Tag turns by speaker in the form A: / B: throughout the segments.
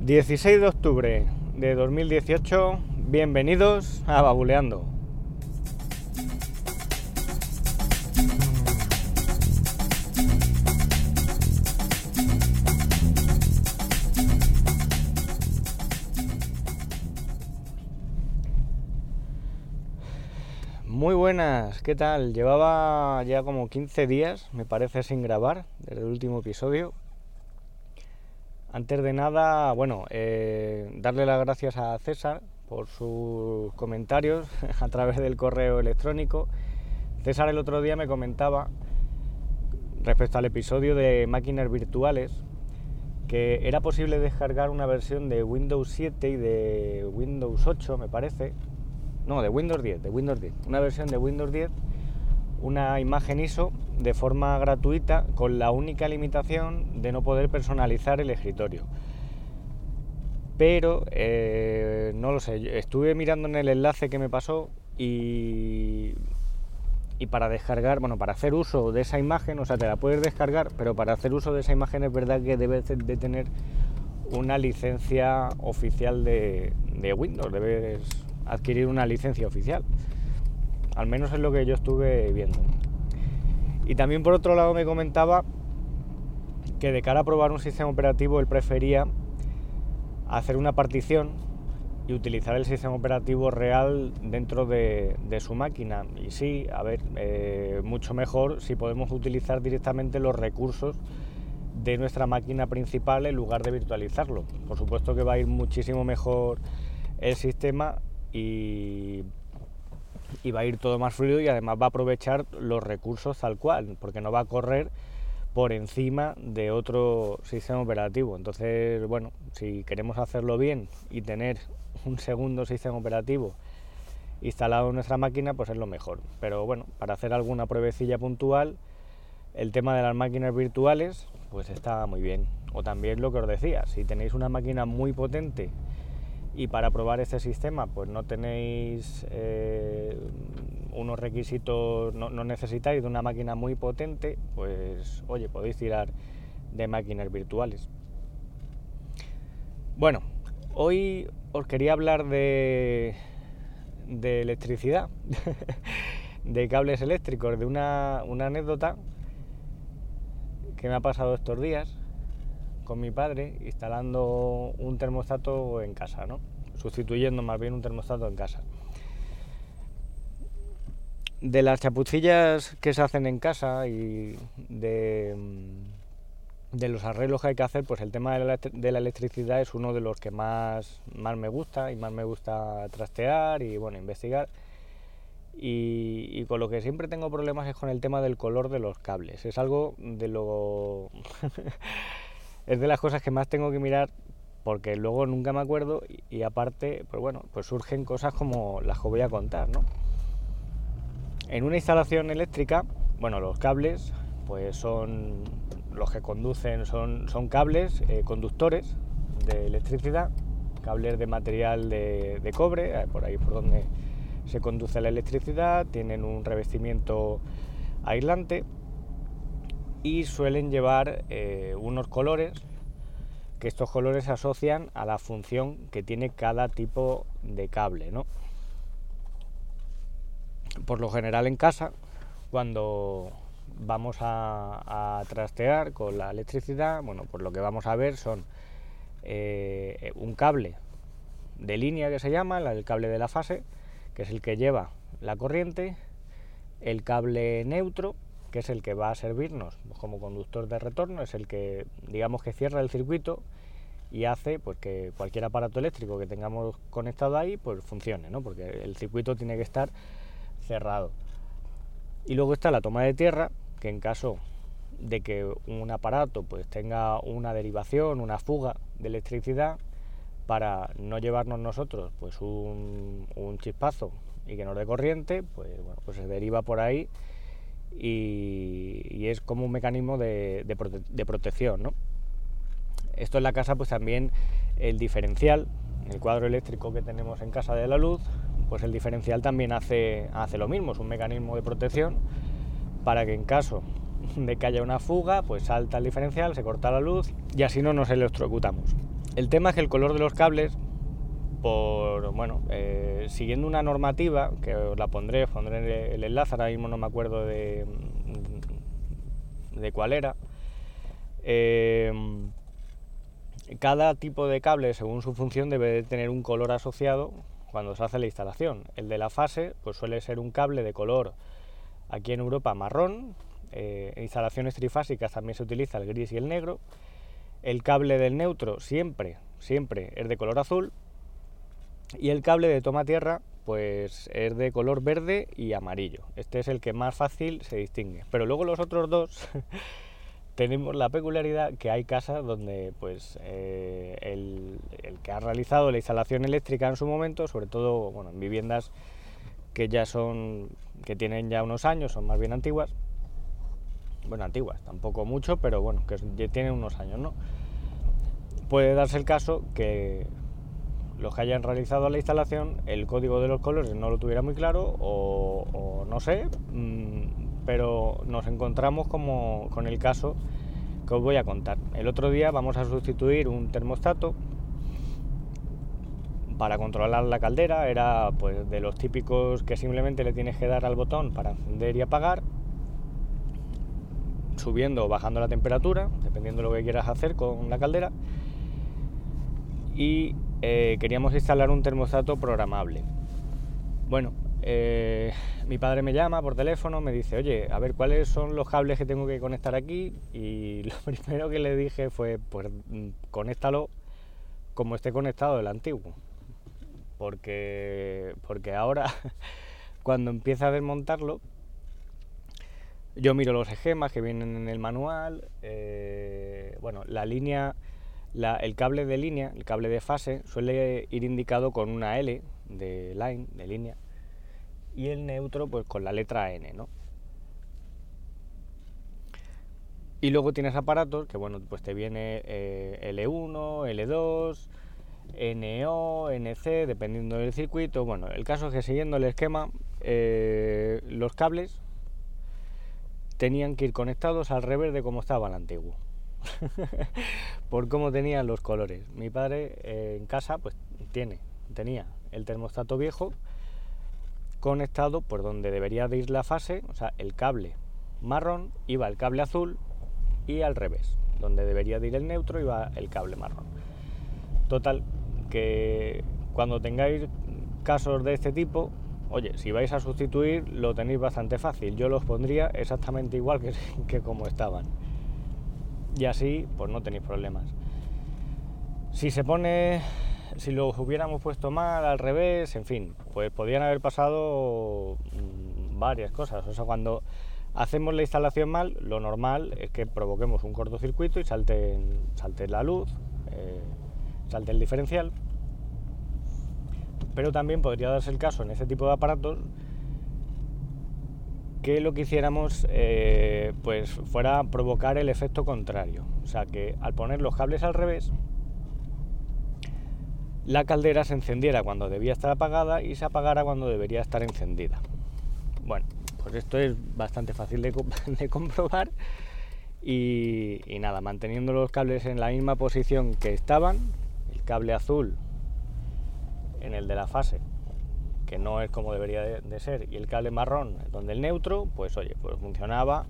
A: 16 de octubre de 2018, bienvenidos a Babuleando. Muy buenas, ¿qué tal? Llevaba ya como 15 días, me parece, sin grabar desde el último episodio. Antes de nada, bueno, eh, darle las gracias a César por sus comentarios a través del correo electrónico. César el otro día me comentaba respecto al episodio de máquinas virtuales que era posible descargar una versión de Windows 7 y de Windows 8, me parece, no, de Windows 10, de Windows 10, una versión de Windows 10, una imagen ISO de forma gratuita con la única limitación de no poder personalizar el escritorio. Pero eh, no lo sé, estuve mirando en el enlace que me pasó y, y para descargar, bueno, para hacer uso de esa imagen, o sea, te la puedes descargar, pero para hacer uso de esa imagen es verdad que debes de tener una licencia oficial de, de Windows, debes adquirir una licencia oficial. Al menos es lo que yo estuve viendo. Y también por otro lado me comentaba que de cara a probar un sistema operativo él prefería hacer una partición y utilizar el sistema operativo real dentro de, su máquina. Y sí, a ver, eh, mucho mejor si podemos utilizar directamente los recursos de nuestra máquina principal en lugar de virtualizarlo. Por supuesto que va a ir muchísimo mejor el sistema y, va a ir todo más fluido y además va a aprovechar los recursos tal cual, porque no va a correr por encima de otro sistema operativo. Entonces, bueno, si queremos hacerlo bien y tener un segundo sistema operativo instalado en nuestra máquina, pues es lo mejor. Pero bueno, para hacer alguna pruebecilla puntual, el tema de las máquinas virtuales, pues está muy bien. O también lo que os decía, si tenéis una máquina muy potente y para probar este sistema pues no tenéis eh, unos requisitos, no, necesitáis de una máquina muy potente, pues oye, podéis tirar de máquinas virtuales. Bueno, hoy os quería hablar de, de electricidad, de cables eléctricos, de una, una anécdota que me ha pasado estos días con mi padre instalando un termostato en casa, ¿no? sustituyendo más bien un termostato en casa. De las chapucillas que se hacen en casa y de, de los arreglos que hay que hacer, pues el tema de la, electricidad es uno de los que más, más me gusta y más me gusta trastear y bueno, investigar. Y, y, con lo que siempre tengo problemas es con el tema del color de los cables. Es algo de lo es de las cosas que más tengo que mirar porque luego nunca me acuerdo y, aparte, pues bueno, pues surgen cosas como las que voy a contar, ¿no? En una instalación eléctrica, bueno, los cables, pues son los que conducen, son, son cables eh, conductores de electricidad, cables de material de, cobre, eh, por ahí por donde se conduce la electricidad, tienen un revestimiento aislante y suelen llevar eh, unos colores que estos colores se asocian a la función que tiene cada tipo de cable. ¿no? Por lo general en casa, cuando vamos a, trastear con la electricidad, bueno, pues lo que vamos a ver son eh, un cable de línea que se llama, el cable de la fase, que es el que lleva la corriente, el cable neutro, que es el que va a servirnos como conductor de retorno, es el que digamos que cierra el circuito y hace pues, que cualquier aparato eléctrico que tengamos conectado ahí pues funcione, ¿no? porque el circuito tiene que estar cerrado. Y luego está la toma de tierra, que en caso de que un aparato pues tenga una derivación, una fuga de electricidad, para no llevarnos nosotros pues un, chispazo y que nos dé corriente, pues bueno, pues se deriva por ahí y, es como un mecanismo de, de, protección. ¿no? Esto en la casa pues también el diferencial, el cuadro eléctrico que tenemos en casa de la luz, pues el diferencial también hace, hace lo mismo, es un mecanismo de protección para que en caso de que haya una fuga, pues salta el diferencial, se corta la luz y así no nos electrocutamos. El tema es que el color de los cables, por, bueno, eh, siguiendo una normativa, que os la pondré, os pondré el enlace, ahora mismo no me acuerdo de, de cuál era, eh, cada tipo de cable, según su función, debe de tener un color asociado cuando se hace la instalación. El de la fase, pues suele ser un cable de color, aquí en Europa, marrón. Eh, en instalaciones trifásicas también se utiliza el gris y el negro. El cable del neutro siempre, siempre es de color azul. Y el cable de toma tierra, pues es de color verde y amarillo. Este es el que más fácil se distingue. Pero luego los otros dos tenemos la peculiaridad que hay casas donde pues eh, el, que ha realizado la instalación eléctrica en su momento, sobre todo bueno, en viviendas que ya son, que tienen ya unos años, son más bien antiguas, bueno, antiguas, tampoco mucho, pero bueno, que tienen unos años, ¿no? Puede darse el caso que los que hayan realizado la instalación, el código de los colores no lo tuviera muy claro o, no sé, mmm, pero nos encontramos como con el caso que os voy a contar. El otro día vamos a sustituir un termostato para controlar la caldera, era pues de los típicos que simplemente le tienes que dar al botón para encender y apagar, subiendo o bajando la temperatura, dependiendo de lo que quieras hacer con la caldera. Y eh, queríamos instalar un termostato programable. Bueno, eh, mi padre me llama por teléfono, me dice, oye, a ver cuáles son los cables que tengo que conectar aquí. Y lo primero que le dije fue, pues mm, conéctalo como esté conectado el antiguo. Porque, porque ahora, cuando empieza a desmontarlo, yo miro los esquemas que vienen en el manual. Eh, bueno, la línea, el cable de línea, el cable de fase, suele ir indicado con una L de line, de línea y el neutro pues con la letra N, ¿no? Y luego tienes aparatos que, bueno, pues te viene eh, L1, L2, NO, NC, dependiendo del circuito. Bueno, el caso es que siguiendo el esquema, eh, los cables tenían que ir conectados al revés de cómo estaba el antiguo. Por cómo tenían los colores. Mi padre eh, en casa, pues tiene, tenía el termostato viejo conectado por donde debería de ir la fase, o sea, el cable marrón iba el cable azul y al revés, donde debería de ir el neutro iba el cable marrón. Total, que cuando tengáis casos de este tipo, oye, si vais a sustituir lo tenéis bastante fácil. Yo los pondría exactamente igual que, que como estaban. Y así, pues no tenéis problemas. Si se pone si los hubiéramos puesto mal, al revés, en fin, pues podrían haber pasado mm, varias cosas. O sea, cuando hacemos la instalación mal, lo normal es que provoquemos un cortocircuito y salte, salte la luz, eh, salte el diferencial. Pero también podría darse el caso en ese tipo de aparatos que lo que hiciéramos eh, pues fuera provocar el efecto contrario. O sea que al poner los cables al revés, la caldera se encendiera cuando debía estar apagada y se apagara cuando debería estar encendida. Bueno, pues esto es bastante fácil de, comprobar y, nada, manteniendo los cables en la misma posición que estaban, el cable azul en el de la fase, que no es como debería de, ser, y el cable marrón donde el neutro, pues oye, pues funcionaba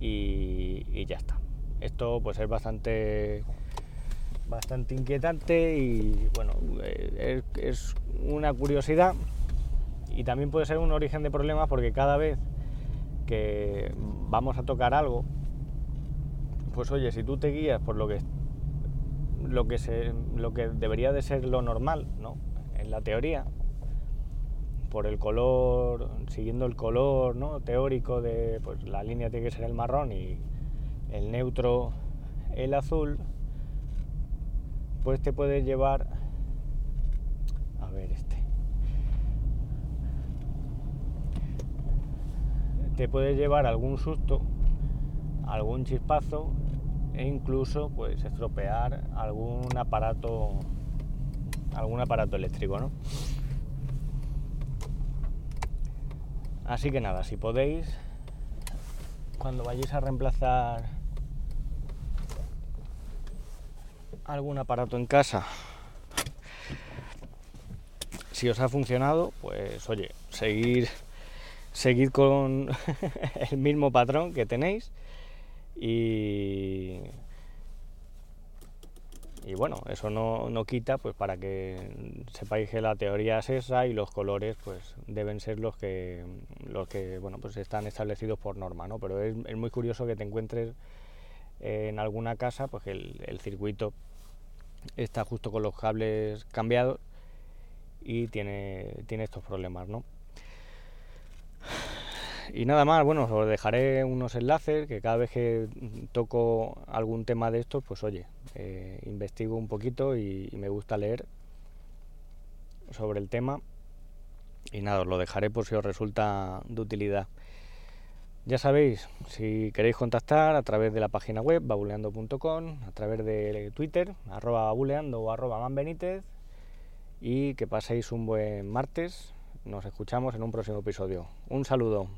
A: y, ya está. Esto pues es bastante bastante inquietante y bueno, eh, es, una curiosidad y también puede ser un origen de problemas porque cada vez que vamos a tocar algo, pues oye, si tú te guías por lo que lo que se, lo que debería de ser lo normal, ¿no? En la teoría, por el color, siguiendo el color, ¿no? teórico de pues la línea tiene que ser el marrón y el neutro el azul, pues te puede llevar a ver este te puede llevar algún susto algún chispazo e incluso pues estropear algún aparato algún aparato eléctrico ¿no? Así que nada si podéis cuando vayáis a reemplazar algún aparato en casa, si os ha funcionado, pues oye, seguir, seguir con el mismo patrón que tenéis y, y bueno, eso no, no, quita pues para que sepáis que la teoría es esa y los colores pues deben ser los que los que bueno pues están establecidos por norma, ¿no? Pero es, es muy curioso que te encuentres en alguna casa pues el, el circuito está justo con los cables cambiados y tiene, tiene estos problemas, ¿no? Y nada más, bueno, os dejaré unos enlaces que cada vez que toco algún tema de estos, pues oye, eh, investigo un poquito y, y, me gusta leer sobre el tema. Y nada, os lo dejaré por si os resulta de utilidad. Ya sabéis, si queréis contactar a través de la página web babuleando.com, a través de Twitter, arroba babuleando o arroba manbenítez, y que paséis un buen martes. Nos escuchamos en un próximo episodio. Un saludo.